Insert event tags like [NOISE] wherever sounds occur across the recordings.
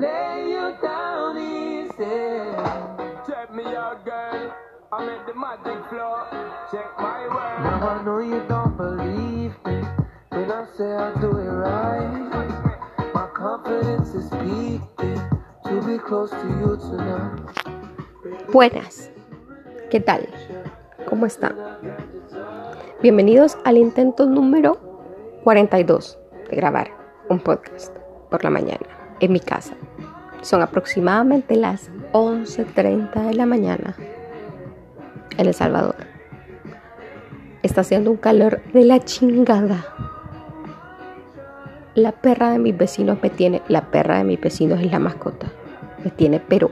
lay you down easy. Check me out, girl. I'm at the magic floor. Check my work. Now I know you don't believe me when I say I do it right. My confidence is peaking to be close to you tonight. Buenas, ¿qué tal? ¿Cómo están? Bienvenidos al intento número 42 de grabar un podcast por la mañana en mi casa. Son aproximadamente las 11.30 de la mañana en El Salvador. Está haciendo un calor de la chingada. La perra de mis vecinos me tiene, la perra de mis vecinos es la mascota, me tiene pero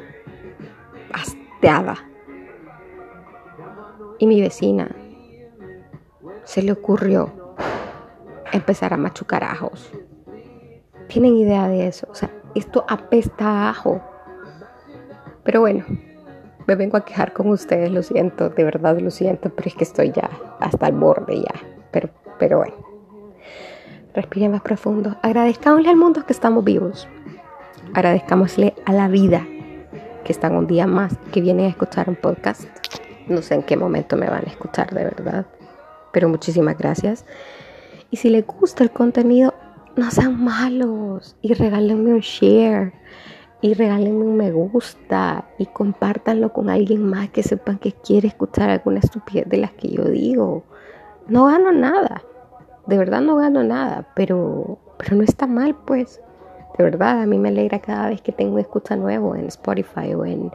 hasteada. Y mi vecina se le ocurrió empezar a machucar ajos. ¿Tienen idea de eso? O sea, esto apesta a ajo. Pero bueno, me vengo a quejar con ustedes, lo siento, de verdad lo siento, pero es que estoy ya hasta el borde ya. Pero, pero bueno, respiren más profundo. Agradezcámosle al mundo que estamos vivos. Agradezcámosle a la vida que están un día más, que vienen a escuchar un podcast. No sé en qué momento me van a escuchar de verdad, pero muchísimas gracias. Y si les gusta el contenido, no sean malos y regálenme un share y regálenme un me gusta y compártanlo con alguien más que sepan que quiere escuchar alguna estupidez de las que yo digo. No gano nada, de verdad no gano nada, pero, pero no está mal pues. De verdad, a mí me alegra cada vez que tengo escucha nuevo en Spotify o en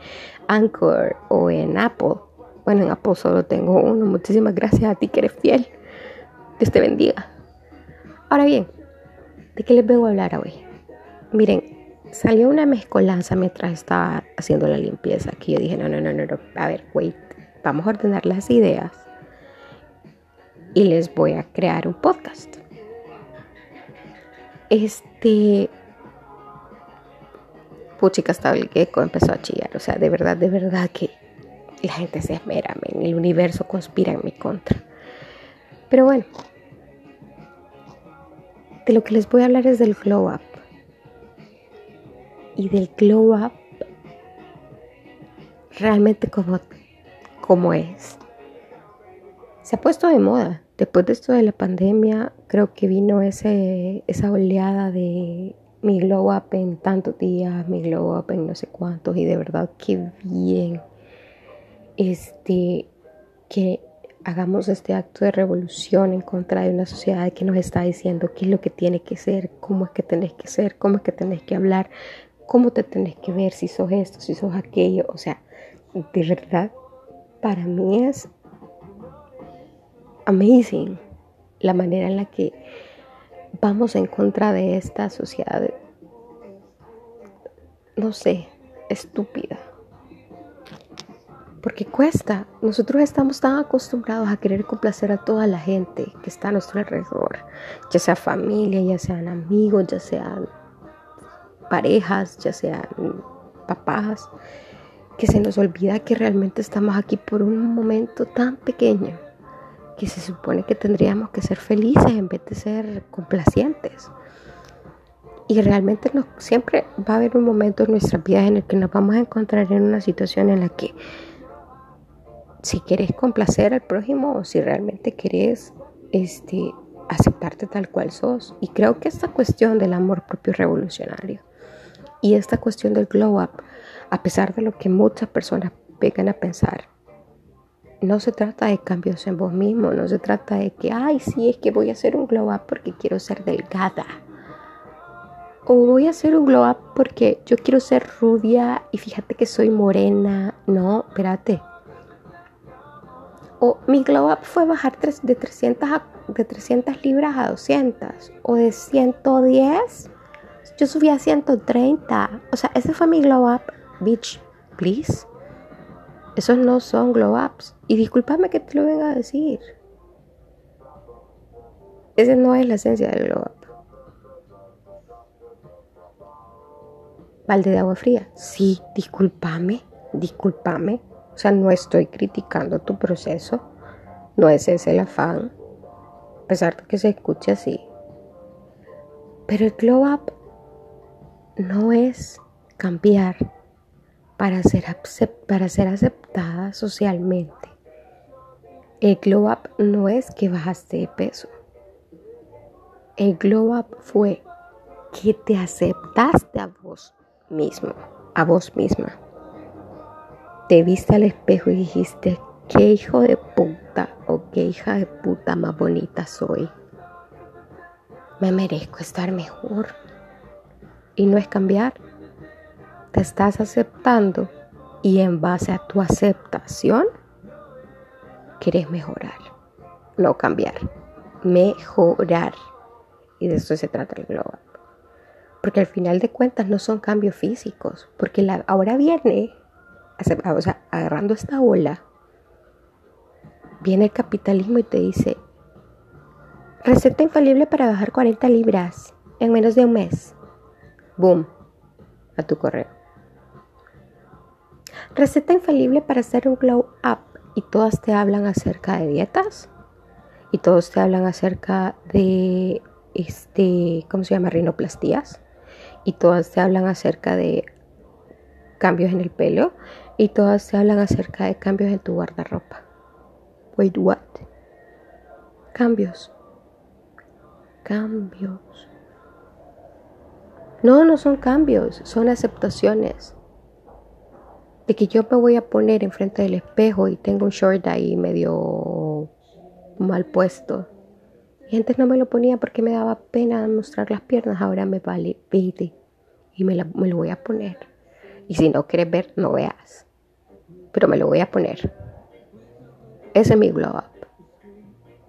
Anchor o en Apple. Bueno, en Apple solo tengo uno. Muchísimas gracias a ti que eres fiel. Dios te bendiga. Ahora bien, ¿de qué les vengo a hablar hoy? Miren, salió una mezcolanza mientras estaba haciendo la limpieza. Aquí yo dije, no, no, no, no, no. a ver, wait, vamos a ordenar las ideas y les voy a crear un podcast. Este, puchica hasta el gecko empezó a chillar. O sea, de verdad, de verdad que la gente se esmera, el universo conspira en mi contra. Pero bueno, de lo que les voy a hablar es del glow up y del glow up realmente como, es. Se ha puesto de moda. Después de esto de la pandemia, creo que vino ese, esa oleada de mi glow up en tantos días, mi glow up en no sé cuántos, y de verdad que bien este, que hagamos este acto de revolución en contra de una sociedad que nos está diciendo qué es lo que tiene que ser, cómo es que tenés que ser, cómo es que tenés que hablar, cómo te tenés que ver, si sos esto, si sos aquello. O sea, de verdad, para mí es amazing la manera en la que vamos en contra de esta sociedad, no sé, estúpida. Porque cuesta. Nosotros estamos tan acostumbrados a querer complacer a toda la gente que está a nuestro alrededor, ya sea familia, ya sean amigos, ya sean parejas, ya sean papás, que se nos olvida que realmente estamos aquí por un momento tan pequeño que se supone que tendríamos que ser felices en vez de ser complacientes. Y realmente no, siempre va a haber un momento en nuestras vidas en el que nos vamos a encontrar en una situación en la que si quieres complacer al prójimo o si realmente quieres este, aceptarte tal cual sos. Y creo que esta cuestión del amor propio revolucionario. Y esta cuestión del glow up, a pesar de lo que muchas personas vengan a pensar, no se trata de cambios en vos mismo, no se trata de que, ay, sí, es que voy a hacer un glow up porque quiero ser delgada. O voy a hacer un glow up porque yo quiero ser rubia y fíjate que soy morena. No, espérate. O mi glow up fue bajar de 300, de 300 libras a 200. O de 110 yo subí a 130. O sea, ese fue mi glow up. Bitch, please. Esos no son glow ups. Y discúlpame que te lo venga a decir. Ese no es la esencia del glow up. Balde de agua fría. Sí, discúlpame. Discúlpame. O sea, no estoy criticando tu proceso. No es ese el afán. A pesar de que se escuche así. Pero el glow up no es cambiar para ser, para ser aceptada socialmente. El glow up no es que bajaste de peso. El glow up fue que te aceptaste a vos mismo, a vos misma. Te viste al espejo y dijiste, qué hijo de puta o qué hija de puta más bonita soy. Me merezco estar mejor. Y no es cambiar, te estás aceptando y en base a tu aceptación quieres mejorar, no cambiar, mejorar. Y de eso se trata el global. Porque al final de cuentas no son cambios físicos, porque la, ahora viene, agarrando esta ola, viene el capitalismo y te dice, receta infalible para bajar 40 libras en menos de un mes. Boom, a tu correo. Receta infalible para hacer un glow up y todas te hablan acerca de dietas y todos te hablan acerca de este, ¿cómo se llama? Rinoplastías y todas te hablan acerca de cambios en el pelo y todas te hablan acerca de cambios en tu guardarropa. Wait, what? Cambios. Cambios. No, no son cambios, son aceptaciones de que yo me voy a poner enfrente del espejo y tengo un short ahí medio mal puesto. Y antes no me lo ponía porque me daba pena mostrar las piernas, ahora me vale vete y me, me lo voy a poner. Y si no quieres ver, no veas. Pero me lo voy a poner. Ese es mi glow up.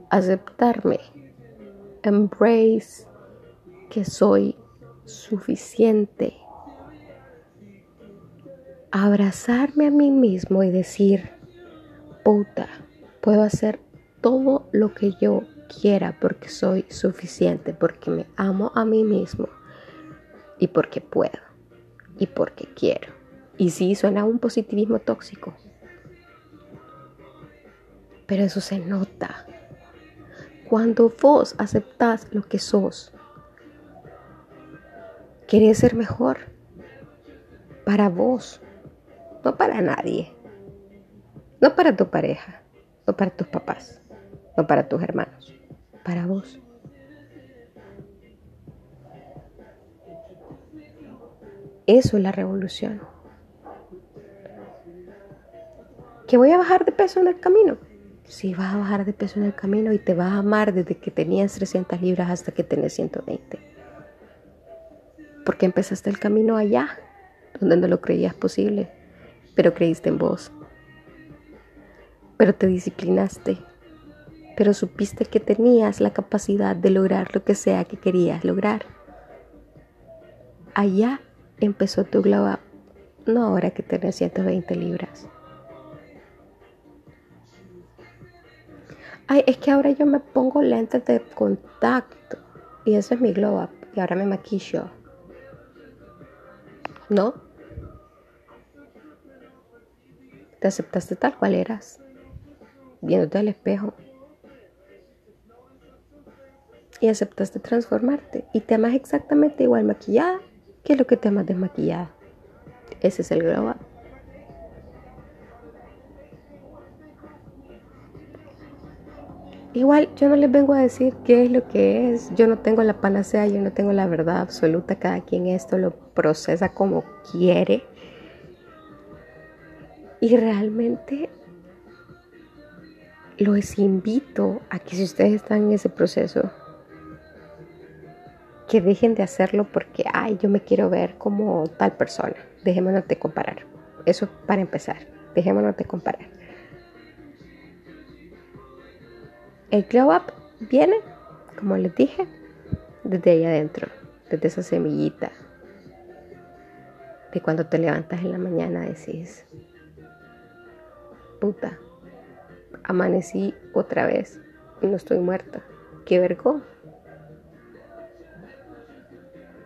Aceptarme. Embrace que soy suficiente abrazarme a mí mismo y decir, puta, puedo hacer todo lo que yo quiera porque soy suficiente, porque me amo a mí mismo y porque puedo y porque quiero. Y sí, suena un positivismo tóxico, pero eso se nota. Cuando vos aceptás lo que sos, querés ser mejor para vos, no para nadie, no para tu pareja, no para tus papás, no para tus hermanos, para vos. Eso es la revolución. ¿Que voy a bajar de peso en el camino? Sí, vas a bajar de peso en el camino y te vas a amar desde que tenías 300 libras hasta que tenés 120. Porque empezaste el camino allá, donde no lo creías posible pero creíste en vos. Pero te disciplinaste, pero supiste que tenías la capacidad de lograr lo que sea que querías lograr. Allá empezó tu glow no ahora que tenés 120 libras. Ay, es que ahora yo me pongo lentes de contacto y eso es mi glow up y ahora me maquillo. ¿No? Te aceptaste tal cual eras, viéndote al espejo. Y aceptaste transformarte. Y te amas exactamente igual maquillada que lo que te amas desmaquillada. Ese es el glow Igual yo no les vengo a decir qué es lo que es. Yo no tengo la panacea, yo no tengo la verdad absoluta. Cada quien esto lo procesa como quiere. Y realmente los invito a que si ustedes están en ese proceso, que dejen de hacerlo porque, ay, yo me quiero ver como tal persona. Dejémonos de comparar. Eso para empezar. Dejémonos de comparar. El glow up viene, como les dije, desde ahí adentro, desde esa semillita. De cuando te levantas en la mañana decís, puta, amanecí otra vez y no estoy muerta. Qué vergüenza.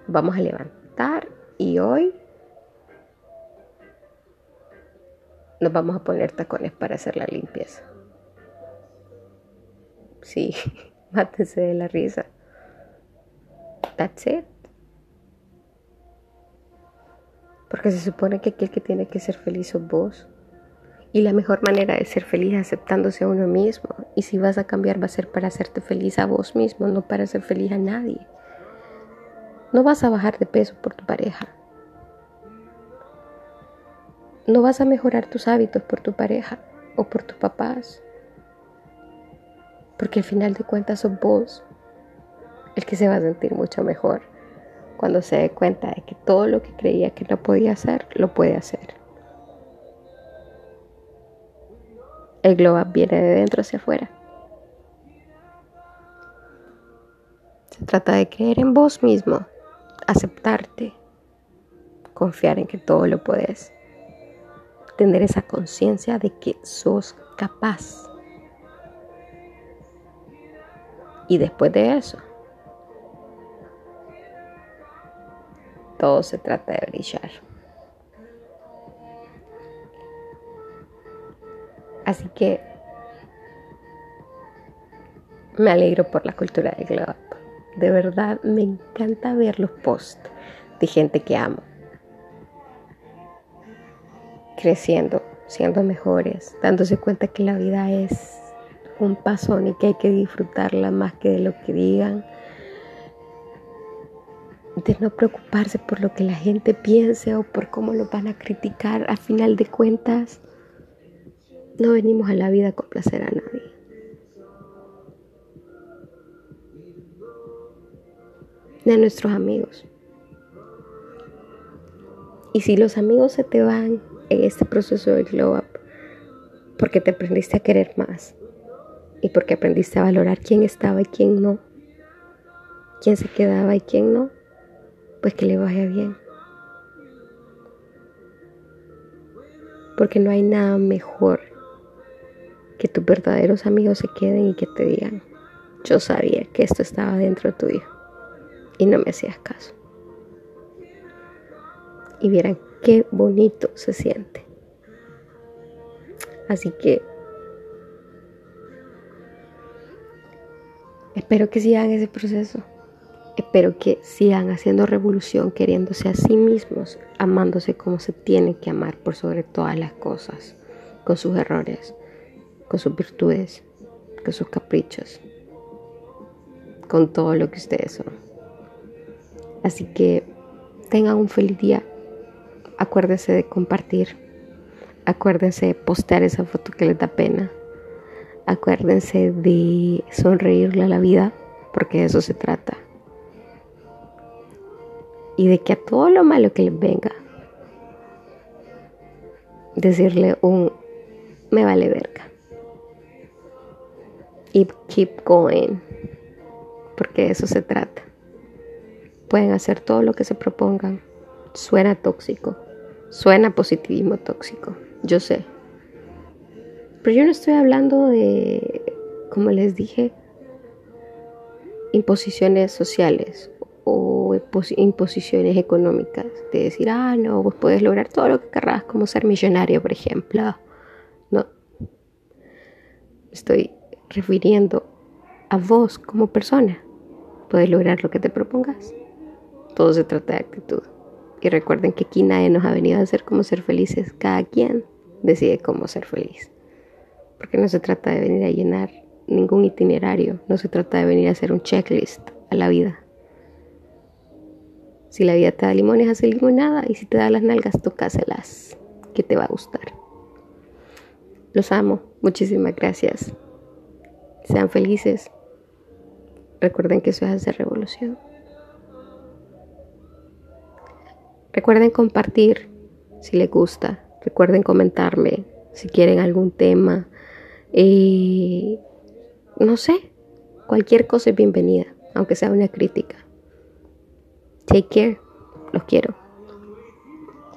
Vamos a levantar y hoy nos vamos a poner tacones para hacer la limpieza. Sí, [LAUGHS] mátese de la risa. That's it. Porque se supone que aquel que tiene que ser feliz sos vos. Y la mejor manera de ser feliz es aceptándose a uno mismo. Y si vas a cambiar va a ser para hacerte feliz a vos mismo, no para ser feliz a nadie. No vas a bajar de peso por tu pareja. No vas a mejorar tus hábitos por tu pareja o por tus papás. Porque al final de cuentas sos vos el que se va a sentir mucho mejor cuando se dé cuenta de que todo lo que creía que no podía hacer, lo puede hacer. El globo viene de dentro hacia afuera. Se trata de creer en vos mismo, aceptarte, confiar en que todo lo puedes, tener esa conciencia de que sos capaz. Y después de eso, todo se trata de brillar. Así que me alegro por la cultura de Glow Up. De verdad me encanta ver los posts de gente que amo. Creciendo, siendo mejores, dándose cuenta que la vida es un pasón y que hay que disfrutarla más que de lo que digan. De no preocuparse por lo que la gente piense o por cómo lo van a criticar. A final de cuentas, no venimos a la vida a complacer a nadie. Ni a nuestros amigos. Y si los amigos se te van en este proceso de glow up, porque te aprendiste a querer más y porque aprendiste a valorar quién estaba y quién no, quién se quedaba y quién no, pues que le vaya bien. Porque no hay nada mejor que tus verdaderos amigos se queden y que te digan, yo sabía que esto estaba dentro tuyo y no me hacías caso. Y vieran qué bonito se siente. Así que espero que sigan ese proceso. Espero que sigan haciendo revolución, queriéndose a sí mismos, amándose como se tienen que amar por sobre todas las cosas, con sus errores, con sus virtudes, con sus caprichos, con todo lo que ustedes son. Así que tengan un feliz día. Acuérdense de compartir. Acuérdense de postear esa foto que les da pena. Acuérdense de sonreírle a la vida, porque de eso se trata. Y de que a todo lo malo que les venga, decirle un me vale verga y keep going, porque de eso se trata. Pueden hacer todo lo que se propongan. Suena tóxico, suena positivismo tóxico, yo sé. Pero yo no estoy hablando de, como les dije, imposiciones sociales o imposiciones económicas. De decir, ah, no, vos puedes lograr todo lo que querrás, como ser millonario, por ejemplo. No. Estoy refiriendo a vos como persona, puedes lograr lo que te propongas. Todo se trata de actitud. Y recuerden que aquí nadie nos ha venido a hacer cómo ser felices. Cada quien decide cómo ser feliz. Porque no se trata de venir a llenar ningún itinerario. No se trata de venir a hacer un checklist a la vida. Si la vida te da limones, hace limonada. Y si te da las nalgas, tócaselas. Que te va a gustar. Los amo. Muchísimas gracias. Sean felices. Recuerden que eso es hacer revolución. Recuerden compartir si les gusta. Recuerden comentarme si quieren algún tema. Y no sé, cualquier cosa es bienvenida, aunque sea una crítica. Take care. Los quiero.